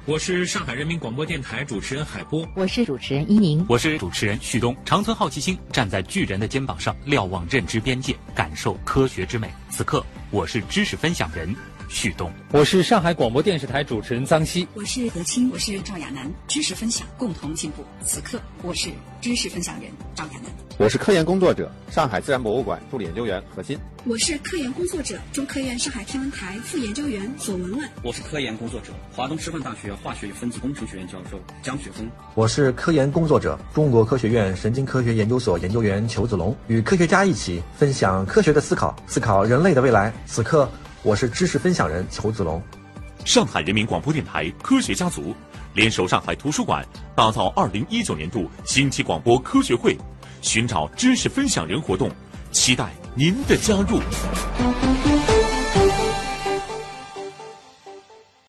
我是上海人民广播电台主持人海波。我是主持人伊宁。我是主持人旭东，长存好奇心，站在巨人的肩膀上，瞭望认知边界，感受科学之美。此刻，我是知识分享人旭东。我是上海广播电视台主持人张希。我是何清，我是赵亚楠，知识分享，共同进步。此刻，我是知识分享人赵亚楠。我是科研工作者，上海自然博物馆助理研究员何鑫。我是科研工作者，中科院上海天文台副研究员左文文。我是科研工作者，华东师范大学化学与分子工程学院教授江雪峰。我是科研工作者，中国科学院神经科学研究所研究员裘子龙，与科学家一起分享科学的思考，思考人类的未来。此刻，我是知识分享人裘子龙。上海人民广播电台科学家族联手上海图书馆，打造二零一九年度新期广播科学会，寻找知识分享人活动，期待您的加入。